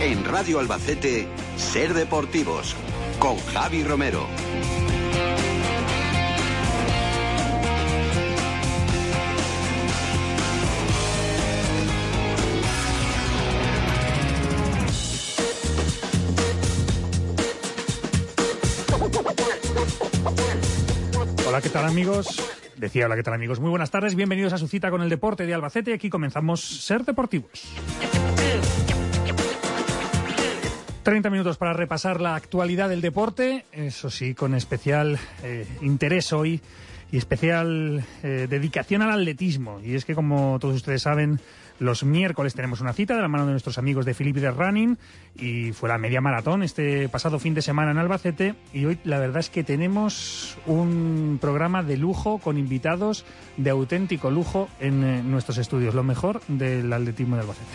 En Radio Albacete, Ser Deportivos, con Javi Romero. ¿Qué tal amigos? Decía hola, ¿qué tal amigos? Muy buenas tardes, bienvenidos a su cita con el deporte de Albacete. Aquí comenzamos Ser Deportivos. 30 minutos para repasar la actualidad del deporte, eso sí, con especial eh, interés hoy y especial eh, dedicación al atletismo. Y es que, como todos ustedes saben, los miércoles tenemos una cita de la mano de nuestros amigos de Philip de Running y fue la media maratón este pasado fin de semana en Albacete y hoy la verdad es que tenemos un programa de lujo con invitados de auténtico lujo en eh, nuestros estudios, lo mejor del atletismo de Albacete.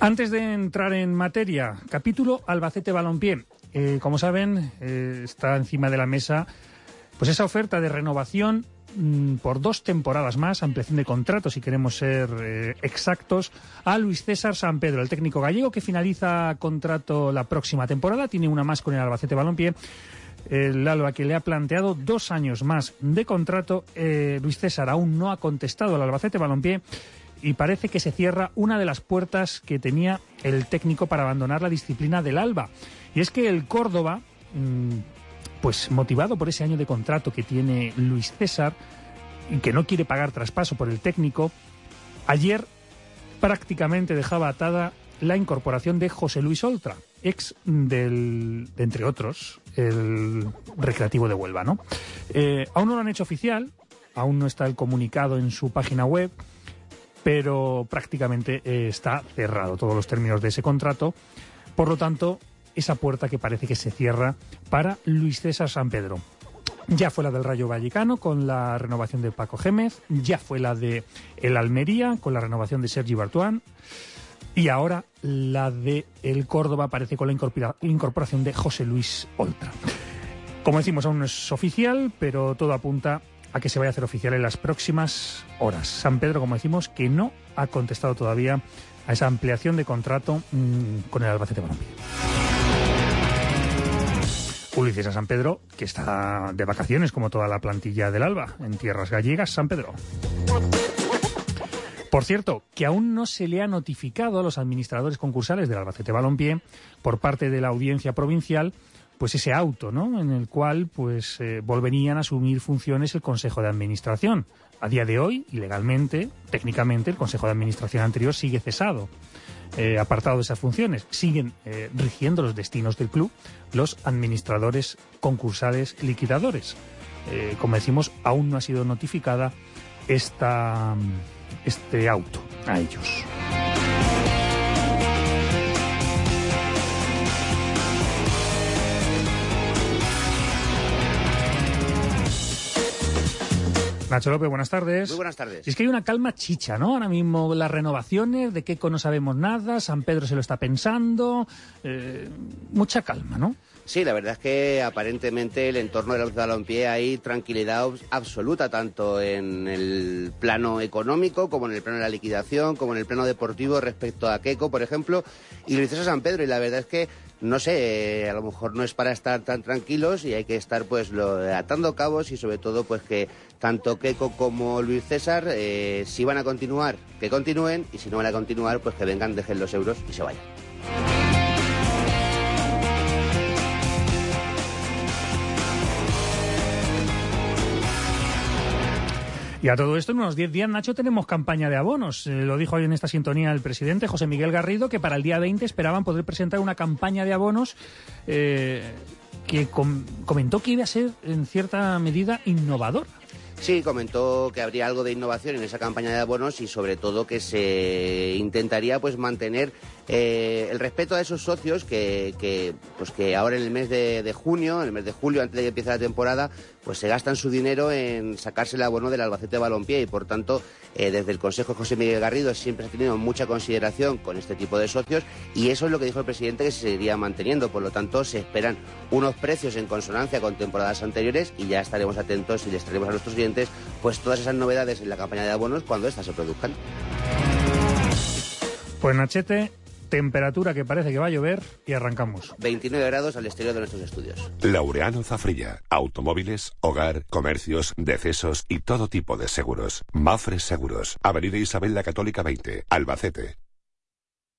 Antes de entrar en materia, capítulo Albacete Balompié. Eh, como saben, eh, está encima de la mesa pues esa oferta de renovación mm, por dos temporadas más, ampliación de contrato, si queremos ser eh, exactos, a Luis César San Pedro, el técnico gallego que finaliza contrato la próxima temporada, tiene una más con el Albacete Balompié. El Alba que le ha planteado dos años más de contrato. Luis César aún no ha contestado al Albacete Balompié y parece que se cierra una de las puertas que tenía el técnico para abandonar la disciplina del Alba. Y es que el Córdoba, mm, pues motivado por ese año de contrato que tiene Luis César y que no quiere pagar traspaso por el técnico, ayer prácticamente dejaba atada la incorporación de José Luis Oltra, ex del, entre otros, el Recreativo de Huelva, ¿no? Eh, aún no lo han hecho oficial, aún no está el comunicado en su página web, pero prácticamente eh, está cerrado todos los términos de ese contrato. Por lo tanto, esa puerta que parece que se cierra para Luis César San Pedro. Ya fue la del Rayo Vallecano con la renovación de Paco Gémez, ya fue la de el Almería con la renovación de Sergi Bartuán y ahora la de el Córdoba parece con la incorporación de José Luis Oltra. Como decimos, aún no es oficial, pero todo apunta a que se vaya a hacer oficial en las próximas horas. San Pedro, como decimos, que no ha contestado todavía a esa ampliación de contrato mmm, con el Albacete Balompié. Ulises a San Pedro, que está de vacaciones como toda la plantilla del Alba, en tierras gallegas, San Pedro. Por cierto, que aún no se le ha notificado a los administradores concursales del Albacete Balompié por parte de la audiencia provincial pues ese auto, ¿no? En el cual pues eh, volverían a asumir funciones el Consejo de Administración. A día de hoy, ilegalmente, técnicamente, el Consejo de Administración anterior sigue cesado, eh, apartado de esas funciones. Siguen eh, rigiendo los destinos del club los administradores concursales liquidadores. Eh, como decimos, aún no ha sido notificada esta, este auto a ellos. Nacho López, buenas tardes. Muy buenas tardes. Y es que hay una calma chicha, ¿no? Ahora mismo las renovaciones, de Keco no sabemos nada, San Pedro se lo está pensando, eh, mucha calma, ¿no? Sí, la verdad es que aparentemente el entorno del balompié hay tranquilidad absoluta, tanto en el plano económico, como en el plano de la liquidación, como en el plano deportivo respecto a Keco, por ejemplo, y Luis San Pedro. Y la verdad es que no sé, a lo mejor no es para estar tan tranquilos y hay que estar pues lo, atando cabos y sobre todo pues que tanto Keco como Luis César, eh, si van a continuar, que continúen y si no van a continuar, pues que vengan, dejen los euros y se vayan. Y a todo esto, en unos 10 días, Nacho, tenemos campaña de abonos. Eh, lo dijo hoy en esta sintonía el presidente José Miguel Garrido, que para el día 20 esperaban poder presentar una campaña de abonos eh, que com comentó que iba a ser, en cierta medida, innovadora. Sí, comentó que habría algo de innovación en esa campaña de abonos y sobre todo que se intentaría pues mantener eh, el respeto a esos socios que, pues que ahora en el mes de, junio, en el mes de julio, antes de que empiece la temporada, pues se gastan su dinero en sacarse el abono del Albacete Balompié y por tanto eh, desde el Consejo José Miguel Garrido siempre se ha tenido mucha consideración con este tipo de socios y eso es lo que dijo el presidente que se seguiría manteniendo. Por lo tanto, se esperan unos precios en consonancia con temporadas anteriores y ya estaremos atentos y les traeremos a nuestros clientes pues todas esas novedades en la campaña de abonos cuando éstas se produzcan. Pues Nachete, temperatura que parece que va a llover y arrancamos. 29 grados al exterior de nuestros estudios. Laureano Zafrilla. Automóviles, hogar, comercios, decesos y todo tipo de seguros. Mafres Seguros. Avenida Isabel la Católica 20, Albacete.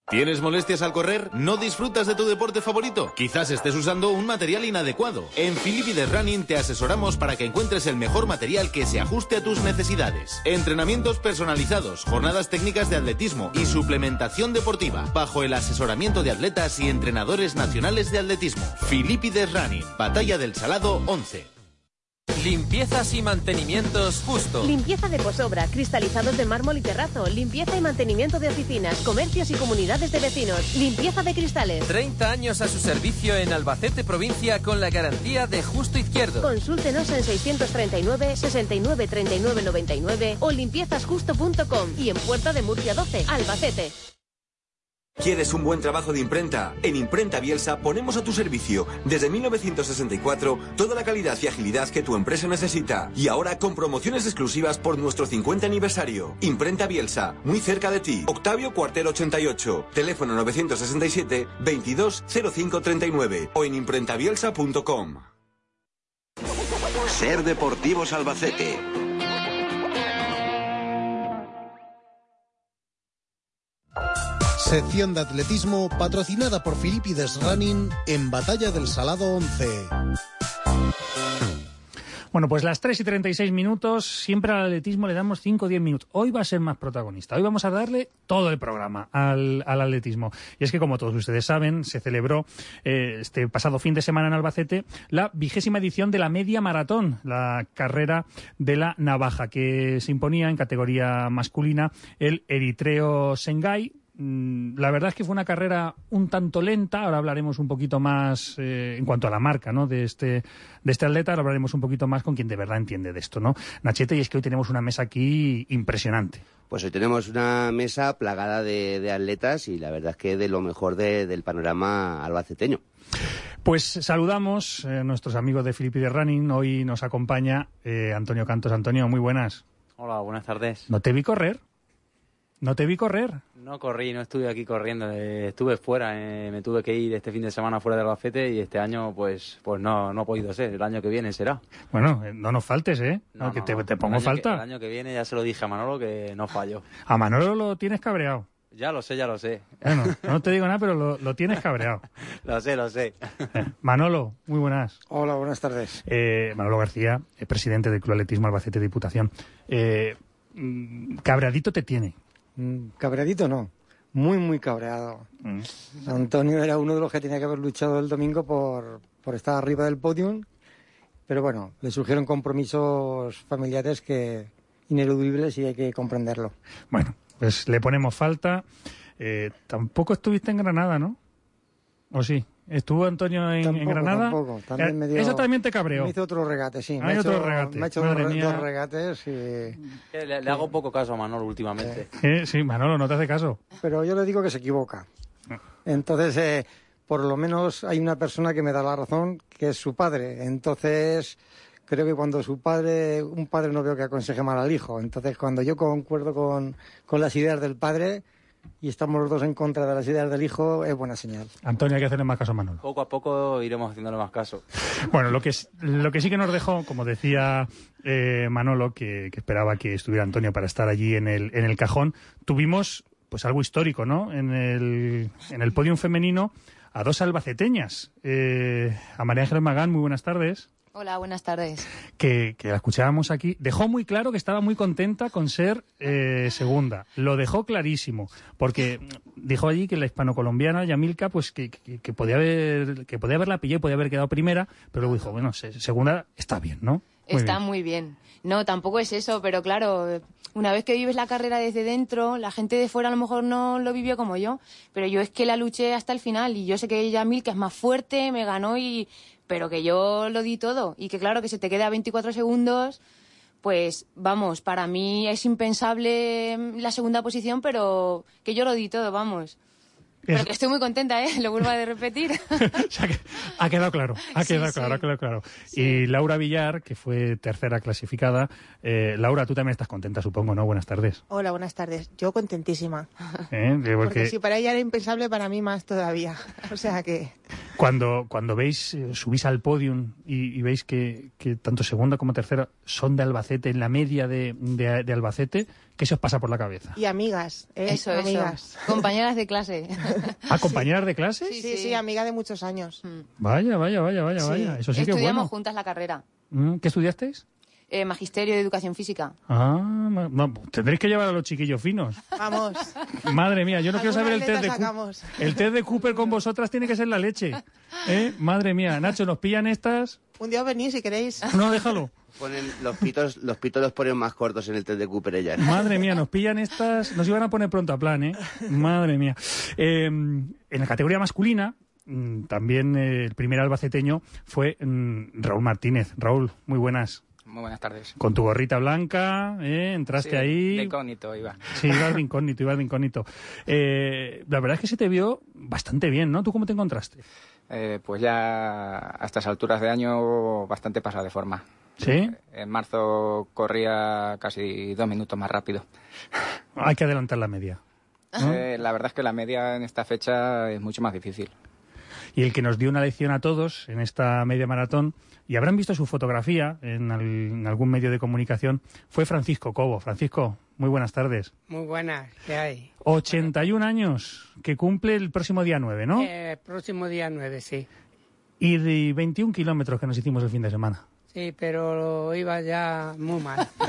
¿Tienes molestias al correr? ¿No disfrutas de tu deporte favorito? Quizás estés usando un material inadecuado. En Filipides Running te asesoramos para que encuentres el mejor material que se ajuste a tus necesidades. Entrenamientos personalizados, jornadas técnicas de atletismo y suplementación deportiva, bajo el asesoramiento de atletas y entrenadores nacionales de atletismo. Filipides Running, Batalla del Salado 11. Limpiezas y mantenimientos justo. Limpieza de posobra, cristalizados de mármol y terrazo, limpieza y mantenimiento de oficinas, comercios y comunidades de vecinos, limpieza de cristales. 30 años a su servicio en Albacete provincia con la garantía de justo izquierdo. Consúltenos en 639 69 39 99 o limpiezasjusto.com y en Puerta de Murcia 12, Albacete. ¿Quieres un buen trabajo de imprenta? En Imprenta Bielsa ponemos a tu servicio desde 1964 toda la calidad y agilidad que tu empresa necesita. Y ahora con promociones exclusivas por nuestro 50 aniversario. Imprenta Bielsa, muy cerca de ti. Octavio Cuartel 88, teléfono 967 220539 o en imprentabielsa.com. Ser Deportivos Albacete. Sección de atletismo patrocinada por Filipides Running en Batalla del Salado 11. Bueno, pues las 3 y 36 minutos, siempre al atletismo le damos 5 o 10 minutos. Hoy va a ser más protagonista. Hoy vamos a darle todo el programa al, al atletismo. Y es que, como todos ustedes saben, se celebró eh, este pasado fin de semana en Albacete la vigésima edición de la media maratón, la carrera de la navaja, que se imponía en categoría masculina el Eritreo Sengai, la verdad es que fue una carrera un tanto lenta. Ahora hablaremos un poquito más eh, en cuanto a la marca ¿no? de, este, de este atleta. Ahora hablaremos un poquito más con quien de verdad entiende de esto. ¿no? Nachete, y es que hoy tenemos una mesa aquí impresionante. Pues hoy tenemos una mesa plagada de, de atletas y la verdad es que de lo mejor de, del panorama albaceteño. Pues saludamos a eh, nuestros amigos de Filipe de Running. Hoy nos acompaña eh, Antonio Cantos. Antonio, muy buenas. Hola, buenas tardes. ¿No te vi correr? ¿No te vi correr? No corrí, no estuve aquí corriendo, eh, estuve fuera, eh, me tuve que ir este fin de semana fuera del Albacete y este año pues pues no, no ha podido ser, el año que viene será. Bueno, eh, no nos faltes, ¿eh? No, que te, te pongo el falta. Que, el año que viene ya se lo dije a Manolo que no fallo. A Manolo lo tienes cabreado. Ya lo sé, ya lo sé. Bueno, no te digo nada, pero lo, lo tienes cabreado. lo sé, lo sé. Manolo, muy buenas. Hola, buenas tardes. Eh, Manolo García, presidente del Club Atletismo Albacete Diputación. Eh, mm, cabreadito te tiene. Mm, Cabreadito no, muy, muy cabreado. Mm. Antonio era uno de los que tenía que haber luchado el domingo por, por estar arriba del podium, pero bueno, le surgieron compromisos familiares que ineludibles y hay que comprenderlo. Bueno, pues le ponemos falta. Eh, tampoco estuviste en Granada, ¿no? ¿O sí? ¿Estuvo Antonio en, Tampoco, en Granada? tampoco. También Eh, me dio- Eso también te cabreó. Me hizo otro regate, sí. Hay me ha otro hecho, regate. Me ha hecho Madre dos, mía. dos regates, y- Le, le hago poco caso a Manolo últimamente. Eh, sí, Manolo, no te hace caso. pero yo le digo que se equivoca. Entonces, eh, por lo menos hay una persona que me da la razón, que es su padre. Entonces, creo que cuando su padre, un padre no veo que aconseje mal al hijo. Entonces, cuando yo concuerdo con, con las ideas del padre y estamos los dos en contra de las ideas del hijo, es buena señal. Antonio, hay que hacerle más caso a Manolo. Poco a poco iremos haciéndole más caso. Bueno, lo que, es- lo que sí que nos dejó, como decía eh, Manolo, que, que esperaba que estuviera Antonio para estar allí en el, en el cajón, tuvimos pues algo histórico, ¿no? En el, en el podium femenino a dos albaceteñas. Eh, a María Ángeles Magán, muy buenas tardes. Hola, buenas tardes. que, que la escuchábamos aquí, dejó muy claro que estaba muy contenta con ser eh, segunda. Lo dejó clarísimo, porque dijo allí que la hispano-colombiana, Yamilka, pues que, que, que podía haber, que podía haberla pillado y podía haber quedado primera, pero luego dijo, bueno, se- segunda está bien, ¿no? Muy Está bien. muy bien. No, tampoco es eso, pero claro, una vez que vives la carrera desde dentro, la gente de fuera a lo mejor no lo vivió como yo, pero yo es que la luché hasta el final y yo sé que ella Mil, que es más fuerte, me ganó y pero que yo lo di todo y que claro que se te queda a 24 segundos, pues vamos, para mí es impensable la segunda posición, pero que yo lo di todo, vamos. Pero que estoy muy contenta, ¿eh? Lo vuelvo a repetir. ha quedado claro, ha quedado sí. claro, ha quedado claro. Y Laura Villar, que fue tercera clasificada. Eh, Laura, tú también estás contenta, supongo, ¿no? Buenas tardes. Hola, buenas tardes. Yo contentísima. ¿Eh? Porque Porque si para ella era impensable, para mí más todavía. O sea que... cuando, cuando veis, subís al podium y, y veis que, que tanto segunda como tercera son de Albacete, en la media de, de- de Albacete, ¿qué se os pasa por la cabeza? Y amigas, ¿eh? Eso, eso. amigas. Compañeras de clase. ¿A compañeras de clase? Sí, sí, amiga de muchos años. Vaya, vaya, vaya, vaya, Sí. vaya. Eso sí que es Estudiamos bueno. juntas la carrera. Mm, ¿Qué estudiasteis? Eh, magisterio de Educación Física. Ah, no, tendréis que llevar a los chiquillos finos. Vamos. Madre mía, yo no quiero saber el test, de sacamos. el test de Cooper con vosotras tiene que ser la leche. ¿Eh? Madre mía, Nacho, ¿nos pillan estas? Un día os venís si queréis. No, déjalo. Ponen los pitos, los pitos los ponen más cortos en el test de Cooper ellas. Madre mía, nos pillan estas. Nos iban a poner pronto a plan, ¿eh? Madre mía. Eh, en la categoría masculina, mm, también eh, el primer albaceteño fue mm, Raúl Martínez. Raúl, muy buenas. Muy buenas tardes. Con tu gorrita blanca, ¿eh? entraste Sí, ahí. De incógnito iba. Sí, ibas de incógnito, ibas de incógnito. Eh, la verdad es que se te vio bastante bien, ¿no? ¿Tú cómo te encontraste? Eh, pues ya a estas alturas de año bastante pasada de forma. ¿Sí? En marzo corría casi dos minutos más rápido. Hay que adelantar la media. ¿no? Eh, la verdad es que la media en esta fecha es mucho más difícil. Y el que nos dio una lección a todos en esta media maratón, y habrán visto su fotografía en, al- en algún medio de comunicación, fue Francisco Cobo. Francisco, muy buenas tardes. Muy buenas, ¿qué hay? 81 años, que cumple el próximo día 9, ¿no? Eh, próximo día 9, sí. Y de 21 kilómetros que nos hicimos el fin de semana. Sí, pero iba ya muy mal.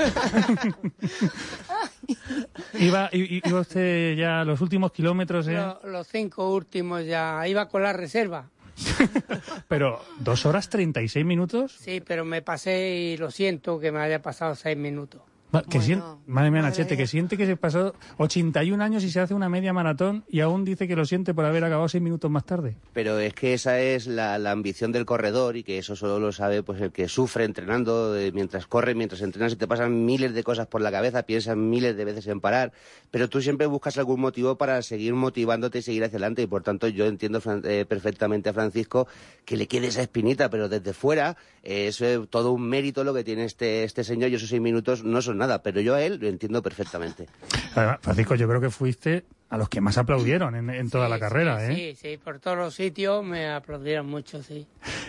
Iba, iba usted ya los últimos kilómetros, ¿eh? Lo- los cinco últimos ya iba con la reserva. Pero dos horas 36 minutos. Sí, pero me pasé y lo siento que me haya pasado seis minutos. Que sien- madre mía, Nachete, que siente que se pasó 81 años y se hace una media maratón y aún dice que lo siente por haber acabado seis minutos más tarde. Pero es que esa es la, la ambición del corredor y que eso solo lo sabe pues el que sufre entrenando eh, mientras corre, mientras entrenas y te pasan miles de cosas por la cabeza, piensas miles de veces en parar, pero tú siempre buscas algún motivo para seguir motivándote y seguir hacia adelante. Y por tanto yo entiendo Fran- eh, perfectamente a Francisco que le quede esa espinita, pero desde fuera eh, eso es todo un mérito lo que tiene este, este señor y esos seis minutos no son nada, pero yo a él lo entiendo perfectamente. Además, Francisco, yo creo que fuiste a los que más aplaudieron en, en toda la carrera, ¿eh? Sí, sí, por todos los sitios me aplaudieron mucho, sí.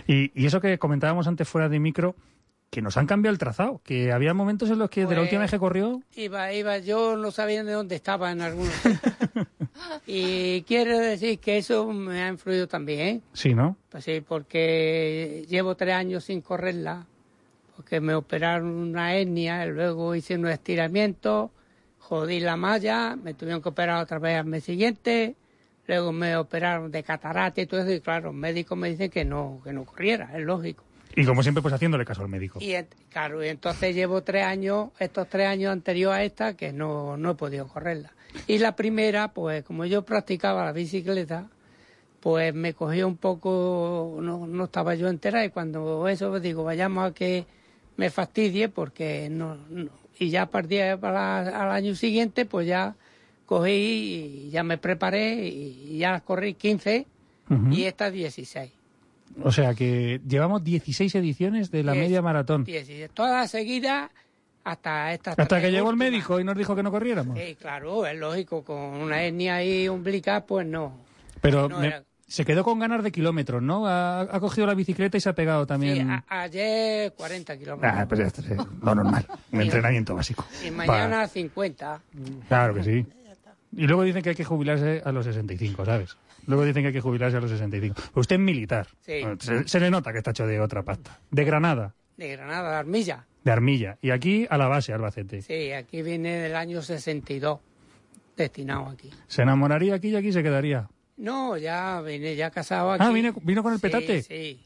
Y, y eso que comentábamos antes fuera de micro, que nos han cambiado el trazado, que había momentos en los que de la Pues- última vez que corrió, Iba, iba, yo no sabía de dónde estaba en algunos sitios. Y quiero decir que eso me ha influido también, ¿eh? sí, ¿no? Pues sí, porque llevo tres años sin correrla, porque me operaron una hernia, y luego hice un estiramiento, jodí la malla, me tuvieron que operar otra vez al mes siguiente, luego me operaron de catarata y todo eso, y claro, los médicos me dicen que no, que no corriera, es lógico. Y como siempre, pues haciéndole caso al médico. Y claro, y entonces llevo tres años, estos tres años anteriores a esta, que no, no he podido correrla. Y la primera, pues como yo practicaba la bicicleta, pues me cogió un poco, no, no estaba yo entera y cuando eso pues, digo, vayamos a que me fastidie porque no, no. y ya a partir para al año siguiente pues ya cogí y ya me preparé y ya corrí 15 Ujú. y esta 16. O sea que llevamos 16 ediciones de la media maratón. 16. Todas seguidas hasta esta. Hasta que llegó el médico y nos dijo que no corriéramos. Sí, claro, es lógico, con una hernia ahí umbilical, pues no. Pero no me- era- se quedó con ganas de kilómetros, ¿no? Ha, ha cogido la bicicleta y se ha pegado Sí, también. a- ayer 40 kilómetros. Ah, pues ya está, sí, lo normal, un entrenamiento básico. y mañana 50. Pa- Claro que sí. Y luego dicen que hay que jubilarse a los 65, ¿sabes? Luego dicen que hay que jubilarse a los 65. Pero usted es militar. Sí. Se, se le nota que está hecho de otra pasta. De Granada, De Granada, de Armilla. de Armilla. Y aquí a la base, Albacete. Sí, aquí viene del año 62, destinado aquí. ¿Se enamoraría aquí y aquí se quedaría? No, ya vine ya casado aquí. Ah, vine- vino con el Sí, petate. Sí,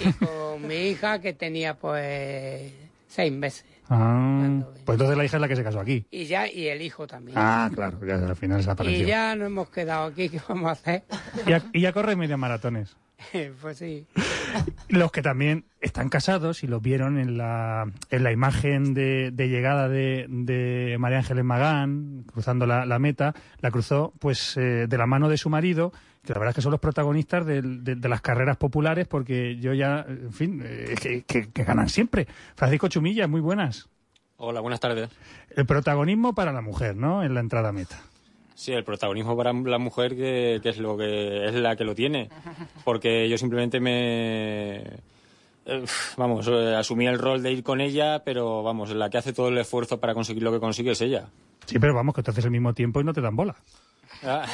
Y con mi hija que tenía pues seis meses. Ah, pues entonces la hija es la que se casó aquí. Y ya, y el hijo también. Ah, claro, ya al final se y ya no hemos quedado aquí, ¿qué vamos a hacer? Y ya, y ya corre media maratones. pues sí. Los que también están casados y los vieron en la, en la imagen de, de llegada de, de María Ángeles Magán, cruzando la, la meta, la cruzó pues eh, de la mano de su marido, que la verdad es que son los protagonistas del- de, de las carreras populares, porque yo ya, en fin, eh, que, que- que ganan siempre. Francisco Chumilla, muy buenas. Hola, buenas tardes. El protagonismo para la mujer, ¿no? En la entrada a meta. Sí, el protagonismo para la mujer que, que es lo que es la que lo tiene, porque yo simplemente me eh, vamos eh, asumí el rol de ir con ella, pero vamos la que hace todo el esfuerzo para conseguir lo que consigue es ella. Sí, pero vamos, que te haces el mismo tiempo y no te dan bola. Ah,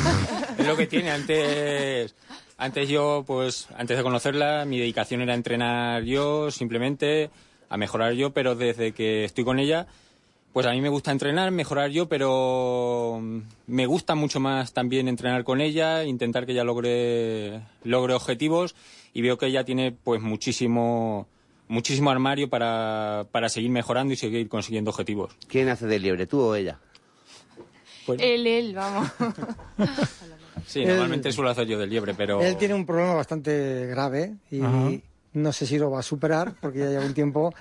es lo que tiene. Antes, antes yo, pues, antes de conocerla, mi dedicación era entrenar yo, simplemente, a mejorar yo, pero desde que estoy con ella, pues a mí me gusta entrenar, mejorar yo, pero mm, me gusta mucho más también entrenar con ella, intentar que ella logre, logre objetivos y veo que ella tiene, pues, muchísimo, muchísimo armario para, para seguir mejorando y seguir consiguiendo objetivos. ¿Quién hace de liebre, tú o ella? Él, él, vamos. Sí, Él- normalmente suelo hacer yo del liebre, pero... Él tiene un problema bastante grave y Ajá. no sé si lo va a superar porque ya lleva un tiempo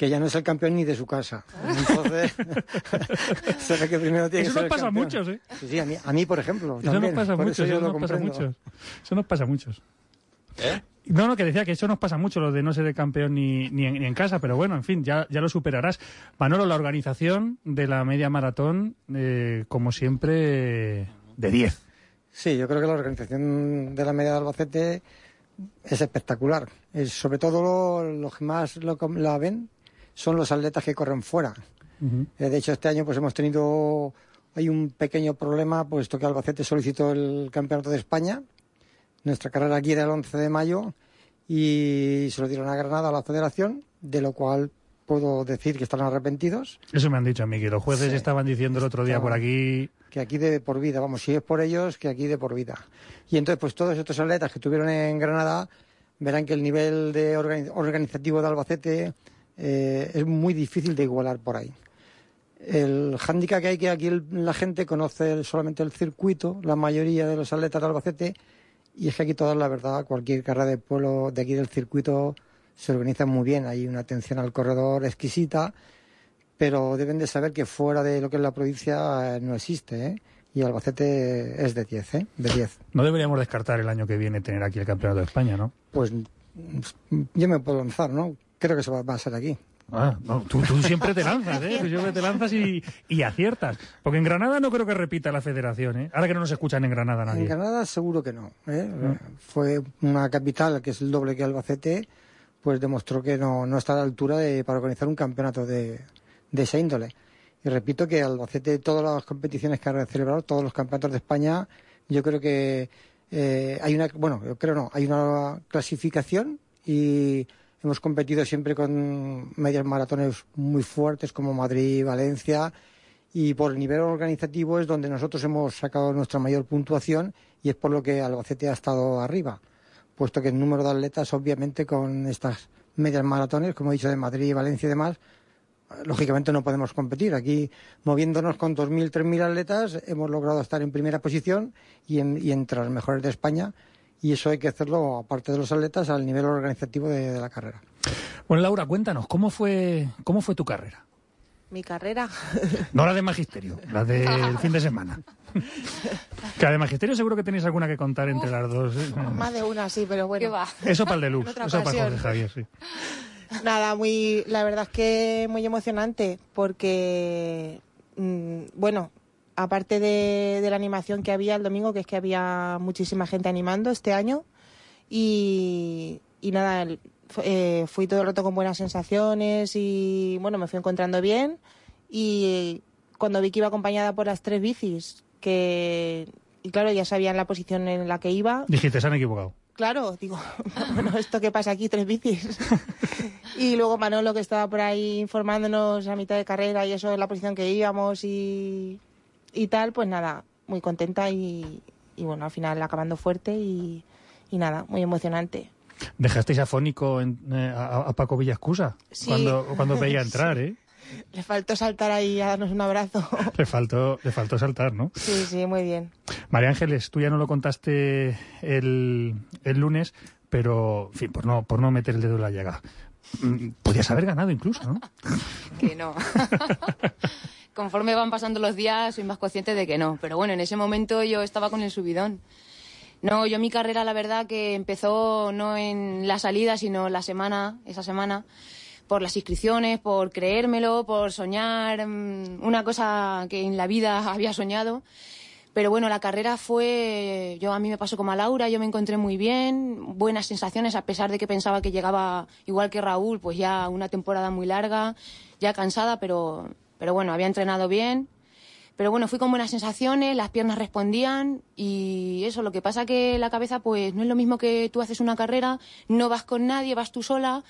que ya no es el campeón ni de su casa. Entonces, se ve que primero tiene Eso que ser nos pasa a muchos, ¿eh? Sí, sí, a mí, a mí, por ejemplo. Eso también. nos pasa a muchos, eso nos pasa muchos. Eso nos pasa a muchos. ¿Eh? No, no, que decía que eso nos pasa mucho, lo de no ser el campeón ni, ni, en, ni en casa, pero bueno, en fin, ya, ya lo superarás. Manolo, la organización de la media maratón, eh, como siempre, de 10. Sí, yo creo que la organización de la media de Albacete es espectacular. Es, sobre todo lo- los que más lo com- la ven son los atletas que corren fuera. Eh, de hecho, este año pues hemos tenido hay un pequeño problema, puesto que Albacete solicitó el campeonato de España. Nuestra carrera aquí era el 11 de mayo y se lo dieron a Granada a la federación, de lo cual puedo decir que están arrepentidos. Eso me han dicho a mí, que los jueces Sí. estaban diciendo el otro día por aquí. que aquí de por vida, vamos, si es por ellos, que aquí de por vida. Y entonces, pues todos estos atletas que tuvieron en Granada verán que el nivel de organi- organizativo de Albacete eh, es muy difícil de igualar por ahí. El hándicap que hay que aquí el- la gente conoce el- solamente el circuito, la mayoría de los atletas de Albacete, y es que aquí toda la verdad, cualquier carrera de pueblo de aquí del circuito se organiza muy bien, hay una atención al corredor exquisita, pero deben de saber que fuera de lo que es la provincia eh, no existe, ¿eh? Y Albacete es de 10, ¿eh? De 10. No deberíamos descartar el año que viene tener aquí el campeonato de España, ¿no? Pues yo me puedo lanzar, ¿no? Creo que se va, a ser aquí. Ah, no, tú, tú siempre te lanzas, ¿eh? Tú siempre te lanzas y, y aciertas. Porque en Granada no creo que repita la federación, ¿eh? Ahora que no nos escuchan en Granada nadie. En Granada seguro que no. ¿eh? Mm. Fue una capital que es el doble que Albacete, pues demostró que no, no está a la altura de, para organizar un campeonato de, de esa índole. Y repito que Albacete, todas las competiciones que ha celebrado, todos los campeonatos de España, yo creo que eh, hay una, bueno, yo creo no, hay una clasificación y hemos competido siempre con medias maratones muy fuertes como Madrid, Valencia, y por el nivel organizativo es donde nosotros hemos sacado nuestra mayor puntuación y es por lo que Albacete ha estado arriba, puesto que el número de atletas, obviamente, con estas medias maratones, como he dicho, de Madrid, Valencia y demás, lógicamente no podemos competir. Aquí, moviéndonos con 2.000, 3.000 atletas, hemos logrado estar en primera posición y, en- y entre las mejores de España, y eso hay que hacerlo, aparte de los atletas, al nivel organizativo de, de la carrera. Bueno, Laura, cuéntanos, ¿cómo fue, cómo fue tu carrera? Mi carrera. No la de magisterio, la del fin de semana. Que la de magisterio seguro que tenéis alguna que contar entre las dos. ¿eh? Más de una, sí, pero bueno. Eso para el deluxe, eso para. Jorge Javier, sí. Nada, muy, la verdad es que muy emocionante porque, mm, bueno, aparte de, de la animación que había el domingo, que es que había muchísima gente animando este año y, y nada, eh, fui todo el rato con buenas sensaciones y bueno, me fui encontrando bien y cuando vi que iba acompañada por las tres bicis, que, y claro, ya sabían la posición en la que iba, Dijiste, se han equivocado. Claro, digo, bueno, ¿esto qué pasa aquí? Tres bicis. y luego Manolo, que estaba por ahí informándonos a mitad de carrera y eso, la posición que íbamos y, y tal, pues nada, muy contenta y, y bueno, al final acabando fuerte y, y nada, muy emocionante. Dejasteis afónico en, eh, a, a Paco Villascusa Sí. cuando, cuando veía entrar, ¿eh? Le faltó saltar ahí a darnos un abrazo. Le faltó, le faltó saltar, ¿no? Sí, sí, muy bien. María Ángeles, tú ya no lo contaste el, el lunes, pero, en fin, por no, por no meter el dedo en la llaga. Mm, Podías haber ganado incluso, ¿no? Que no. Conforme van pasando los días, soy más consciente de que no. Pero bueno, en ese momento yo estaba con el subidón. No, yo mi carrera, la verdad, que empezó no en la salida, sino la semana, esa semana, por las inscripciones, por creérmelo, por soñar mm, una cosa que en la vida había soñado. Pero bueno, la carrera fue, yo a mí me pasó como a Laura, yo me encontré muy bien, buenas sensaciones, a pesar de que pensaba que llegaba igual que Raúl, pues ya una temporada muy larga, ya cansada, pero, pero bueno, había entrenado bien. Pero bueno, fui con buenas sensaciones, las piernas respondían y eso, lo que pasa que la cabeza pues no es lo mismo que tú haces una carrera, no vas con nadie, vas tú sola,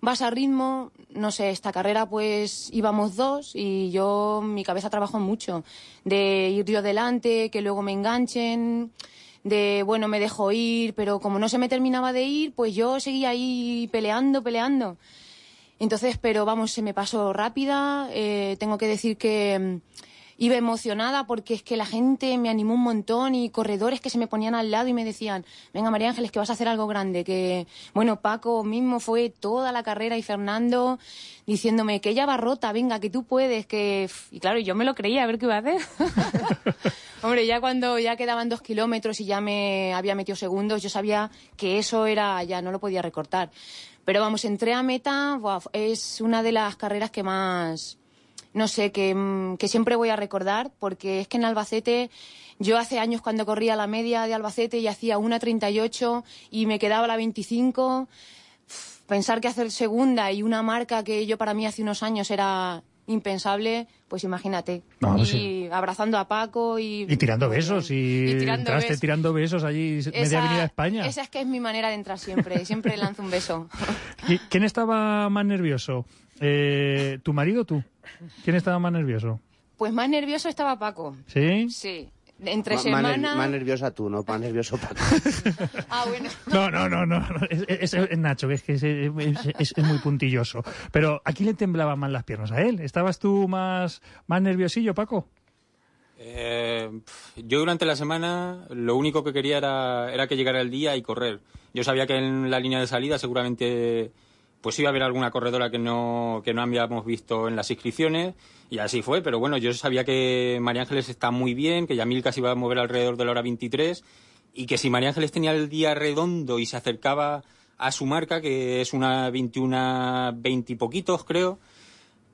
vas a ritmo, no sé, esta carrera pues íbamos dos y yo, mi cabeza trabajó mucho, de ir yo delante, que luego me enganchen, de bueno, me dejo ir, pero como no se me terminaba de ir, pues yo seguía ahí peleando, peleando. Entonces, pero vamos, se me pasó rápida, eh, tengo que decir que iba emocionada porque es que la gente me animó un montón y corredores que se me ponían al lado y me decían, venga María Ángeles, que vas a hacer algo grande, que bueno, Paco mismo fue toda la carrera y Fernando diciéndome que ella va rota, venga, que tú puedes, que... Y claro, yo me lo creía, a ver qué iba a hacer. Hombre, ya cuando ya quedaban dos kilómetros y ya me había metido segundos, yo sabía que eso era, ya no lo podía recortar. Pero vamos, entré a meta, buah, es una de las carreras que más, no sé, que, mm, que siempre voy a recordar, porque es que en Albacete, yo hace años cuando corría la media de Albacete y hacía una 38 y me quedaba la 25, uf, pensar que hacer segunda y una marca que yo para mí hace unos años era impensable, pues imagínate. No, y pues sí. abrazando a Paco y... Y tirando besos, y, Y tirando entraste besos. tirando besos allí, media Esa- avenida España. Esa es que es mi manera de entrar siempre, siempre lanzo un beso. ¿Y ¿Quién estaba más nervioso? Eh, ¿Tu marido o tú? ¿Quién estaba más nervioso? Pues más nervioso estaba Paco. ¿Sí? Sí. Entre Ma- más, ner- semana... más nerviosa tú, ¿no? Más nervioso Paco. Ah, bueno. No, no, no, no. no. Es, es- es Nacho, que es que es, es- es- es muy puntilloso. Pero ¿a quién le temblaban más las piernas? ¿A él? ¿Estabas tú más, más nerviosillo, Paco? Eh, yo durante la semana lo único que quería era, era que llegara el día y correr. Yo sabía que en la línea de salida seguramente pues iba a haber alguna corredora que no, que no habíamos visto en las inscripciones y así fue, pero bueno, yo sabía que María Ángeles está muy bien, que Yamilka se iba a mover alrededor de la hora 23 y que si María Ángeles tenía el día redondo y se acercaba a su marca, que es una 21, 20 y poquitos creo,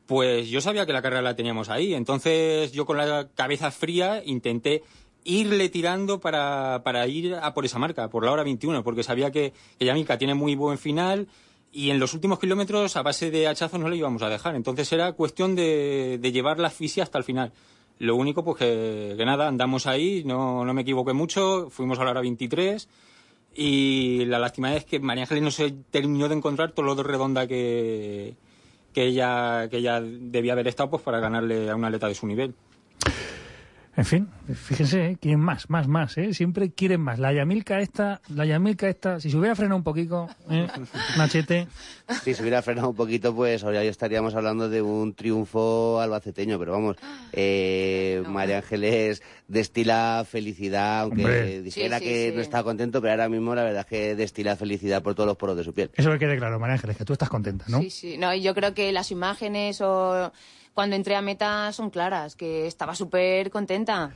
pues yo sabía que la carrera la teníamos ahí. Entonces yo con la cabeza fría intenté irle tirando para, para ir a por esa marca, por la hora 21, porque sabía que, que Yamilka tiene muy buen final y en los últimos kilómetros a base de hachazos no le íbamos a dejar. Entonces era cuestión de, de llevar la asfixia hasta el final. Lo único, pues que, que nada, andamos ahí, no, no me equivoqué mucho, fuimos a la hora 23 y la lástima es que María Ángeles no se terminó de encontrar todo lo de redonda que, que ella, que ella debía haber estado pues para ganarle a un atleta de su nivel. En fin, fíjense, ¿eh? quieren más, más, más, ¿eh? Siempre quieren más. La Yamilka esta, la Yamilka esta, si se hubiera frenado un poquito, ¿eh? Machete. Si se hubiera frenado un poquito, pues ahora ya estaríamos hablando de un triunfo albaceteño. Pero vamos, eh, María Ángeles destila felicidad, aunque Hombre. dijera Sí, sí, que sí. no estaba contento, pero ahora mismo la verdad es que destila felicidad por todos los poros de su piel. Eso que quede claro, María Ángeles, que tú estás contenta, ¿no? Sí, sí. No, y yo creo que las imágenes o cuando entré a meta son claras, que estaba súper contenta.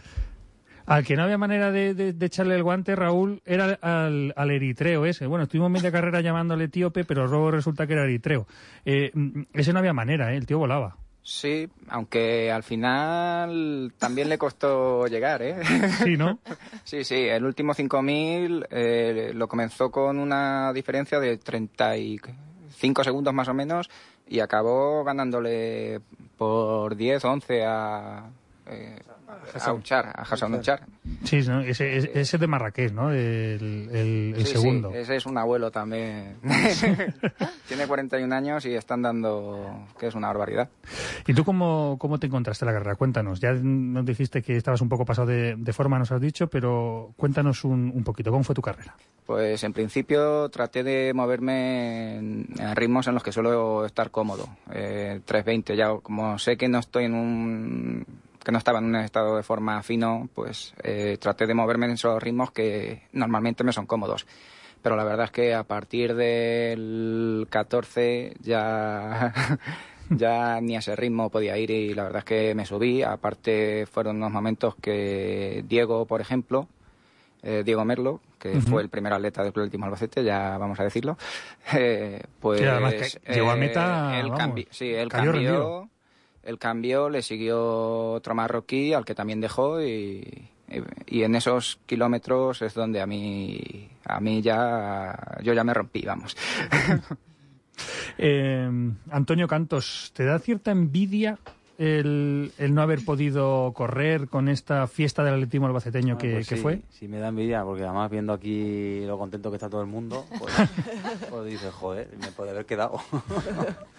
Al que no había manera de, de- de echarle el guante, Raúl, era al, al eritreo ese. Bueno, estuvimos media carrera llamándole etíope, pero luego resulta que era eritreo. Eh, mm, ese no había manera, ¿eh? El tío volaba. Sí, aunque al final también le costó llegar, ¿eh? Sí, ¿no? sí, sí, el último 5000 eh, lo comenzó con una diferencia de 35 segundos más o menos y acabó ganándole por 10, 11 a, eh, a Uchar, a Hassan Uchar. Sí, ¿no? ese, ese ese de Marrakech, ¿no? El, el- el Sí, segundo. sí, ese es un abuelo también. Tiene 41 años y están dando, que es una barbaridad. ¿Y tú cómo, cómo te encontraste la carrera? Cuéntanos. Ya nos dijiste que estabas un poco pasado de, de forma, nos has dicho, pero cuéntanos un, un poquito. ¿Cómo fue tu carrera? Pues en principio traté de moverme en, en ritmos en los que suelo estar cómodo. Eh, 320 ya, como sé que no estoy en un que no estaba en un estado de forma fino, pues eh, traté de moverme en esos ritmos que normalmente me son cómodos. Pero la verdad es que a partir del 14 ya ya ni a ese ritmo podía ir y la verdad es que me subí. Aparte fueron unos momentos que Diego, por ejemplo, eh, Diego Merlo, que Ujú. fue el primer atleta del Club Último Albacete, ya vamos a decirlo, eh, pues... Sí, además que llegó a meta, él vamos, cambi- sí, él cambió, rendido. Él cambió, le siguió otro marroquí al que también dejó y, y, y en esos kilómetros es donde a mí, a mí ya, yo ya me rompí, vamos. Eh, Antonio Cantos, ¿te da cierta envidia el, el no haber podido correr con esta fiesta del atletismo albaceteño que, Pues que sí, fue? Sí, me da envidia, porque además viendo aquí lo contento que está todo el mundo, pues, pues dices, joder, me puede haber quedado.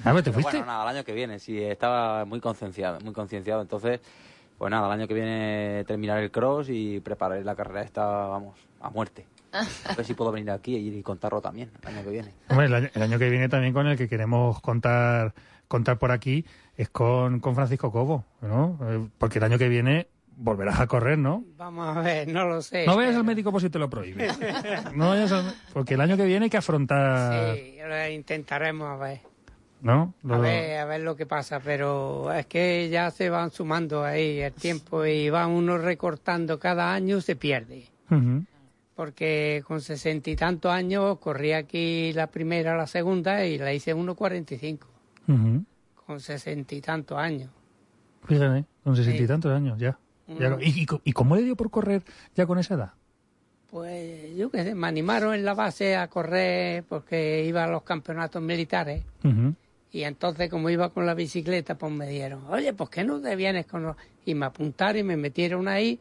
A ver, ¿te fuiste? Bueno, nada, el año que viene, sí, estaba muy concienciado, muy concienciado. Entonces, pues nada, el año que viene terminar el cross y preparar la carrera esta, vamos, a muerte. A ver si puedo venir aquí y contarlo también el año que viene. Hombre, el año, el año que viene también con el que queremos contar contar por aquí es con, con Francisco Cobo, ¿no? Eh, Porque el año que viene volverás a correr, ¿no? Vamos a ver, no lo sé. No vayas al médico por si te lo prohíbe. No vayas al- porque el año que viene hay que afrontar, Sí, lo intentaremos a ver. ¿no? A ver, a ver lo que pasa, pero es que ya se van sumando ahí el tiempo y va uno recortando cada año, se pierde. Porque con sesenta y tantos años corrí aquí la primera, la segunda y la hice 1.45, Con sesenta y tantos años. Fíjate, con sesenta y tantos años ya. Ya-. ¿Y, y, cómo le dio por correr ya con esa edad? Pues yo qué sé, me animaron en la base a correr porque iba a los campeonatos militares. Y entonces, como iba con la bicicleta, pues me dijeron, oye, ¿por qué no te vienes con los...? Y me apuntaron y me metieron ahí.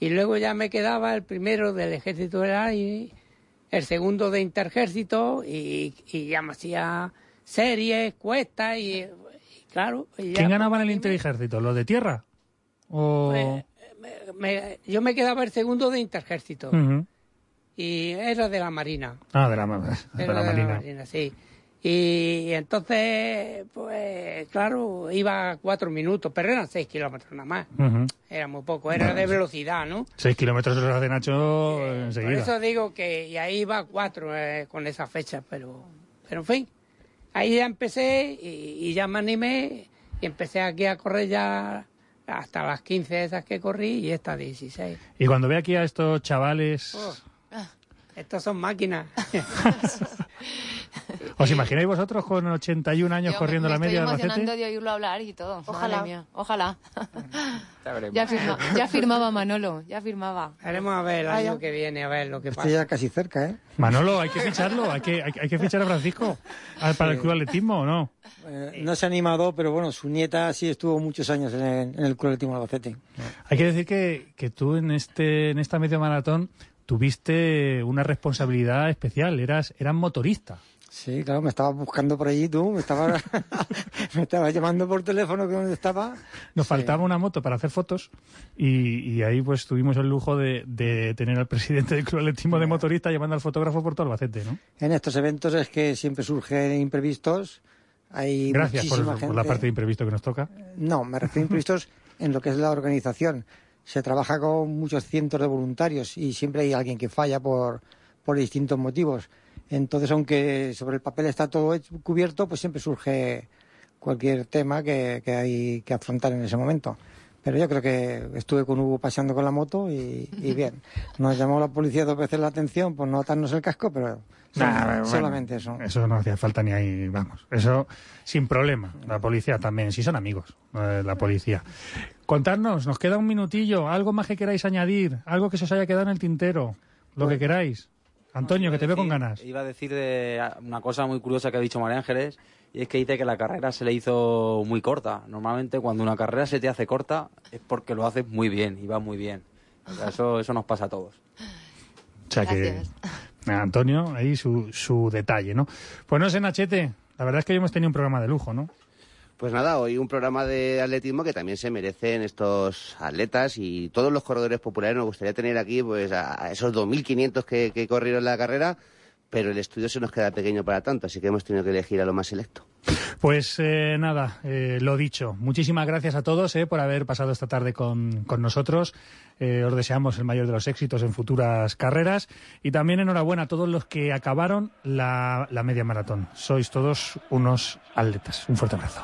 Y luego ya me quedaba el primero del ejército del aire, el segundo de interjército, y, y ya me hacía series, cuestas, y, y claro... y ¿Quién ganaba en el interejército? ¿Los de tierra? ¿O...? Pues, me- yo me quedaba el segundo de interjército. Ujú. Y era de la Marina. Ah, de la, de la de la Marina. Marina, sí. Y entonces, pues claro, iba a cuatro minutos, pero eran seis kilómetros nada más. Era muy poco, era de velocidad, ¿no? Seis kilómetros de los de Nacho Por enseguida. eso digo que y ahí iba a cuatro eh, con esa fecha, pero, pero en fin, ahí ya empecé y, y ya me animé y empecé aquí a correr ya hasta las 15 esas que corrí y esta 16. Y cuando ve aquí a estos chavales, Oh, Estos son máquinas. ¿os imagináis vosotros con 81 años Yo corriendo me, la me media de estoy emocionando Albacete? de oírlo hablar y todo. Ojalá. Mía, ojalá. Ya firma- firmaba Manolo, ya firmaba. Haremos a ver el año que viene, a ver lo que Estoy pasa. ya casi cerca, ¿eh? Manolo, hay que ficharlo, hay que, hay, hay que fichar a Francisco para el club atletismo o no. Eh, no se ha animado, pero bueno, su nieta sí estuvo muchos años en el, en el Club Atlético Albacete. Hay que decir que, que tú en este en esta media maratón tuviste una responsabilidad especial, eras eras motorista. Sí, claro, me estabas buscando por allí tú, me estabas me estabas llamando por teléfono que donde estaba. Nos Sí. faltaba una moto para hacer fotos y, y ahí pues tuvimos el lujo de, de tener al presidente del club atletismo de motorista llamando al fotógrafo por todo Albacete, ¿no? En estos eventos es que siempre surgen imprevistos. Hay Gracias por, por la parte de imprevisto que nos toca. No, me refiero a imprevistos en lo que es la organización. Se trabaja con muchos cientos de voluntarios y siempre hay alguien que falla por, por distintos motivos. Entonces, aunque sobre el papel está todo hecho- cubierto, pues siempre surge cualquier tema que, que hay que afrontar en ese momento. Pero yo creo que estuve con Hugo paseando con la moto y, y bien. Nos llamó la policía dos veces la atención por no atarnos el casco, pero Nah, bueno, solamente eso. Eso no hacía falta ni ahí, vamos. Eso sin problema. La policía también, si son amigos, eh, la policía. Contadnos, nos queda un minutillo, algo más que queráis añadir, algo que se os haya quedado en el tintero, lo que queráis. Antonio, que te veo con ganas. Iba a decir de una cosa muy curiosa que ha dicho María Ángeles, y es que dice que la carrera se le hizo muy corta. Normalmente cuando una carrera se te hace corta es porque lo haces muy bien y va muy bien. O sea, eso, eso nos pasa a todos. O sea que, Nada, Antonio, ahí su, su detalle, ¿no? Pues no sé, Nachete, la verdad es que hoy hemos tenido un programa de lujo, ¿no? Pues nada, hoy un programa de atletismo que también se merecen estos atletas y todos los corredores populares. Nos gustaría tener aquí pues a esos 2.500 que, que corrieron la carrera, pero el estudio se nos queda pequeño para tanto, así que hemos tenido que elegir a lo más selecto. Pues eh, nada, eh, lo dicho. Muchísimas gracias a todos eh, por haber pasado esta tarde con, con nosotros. Eh, os deseamos el mayor de los éxitos en futuras carreras. Y también enhorabuena a todos los que acabaron la, la media maratón. Sois todos unos atletas. Un fuerte abrazo.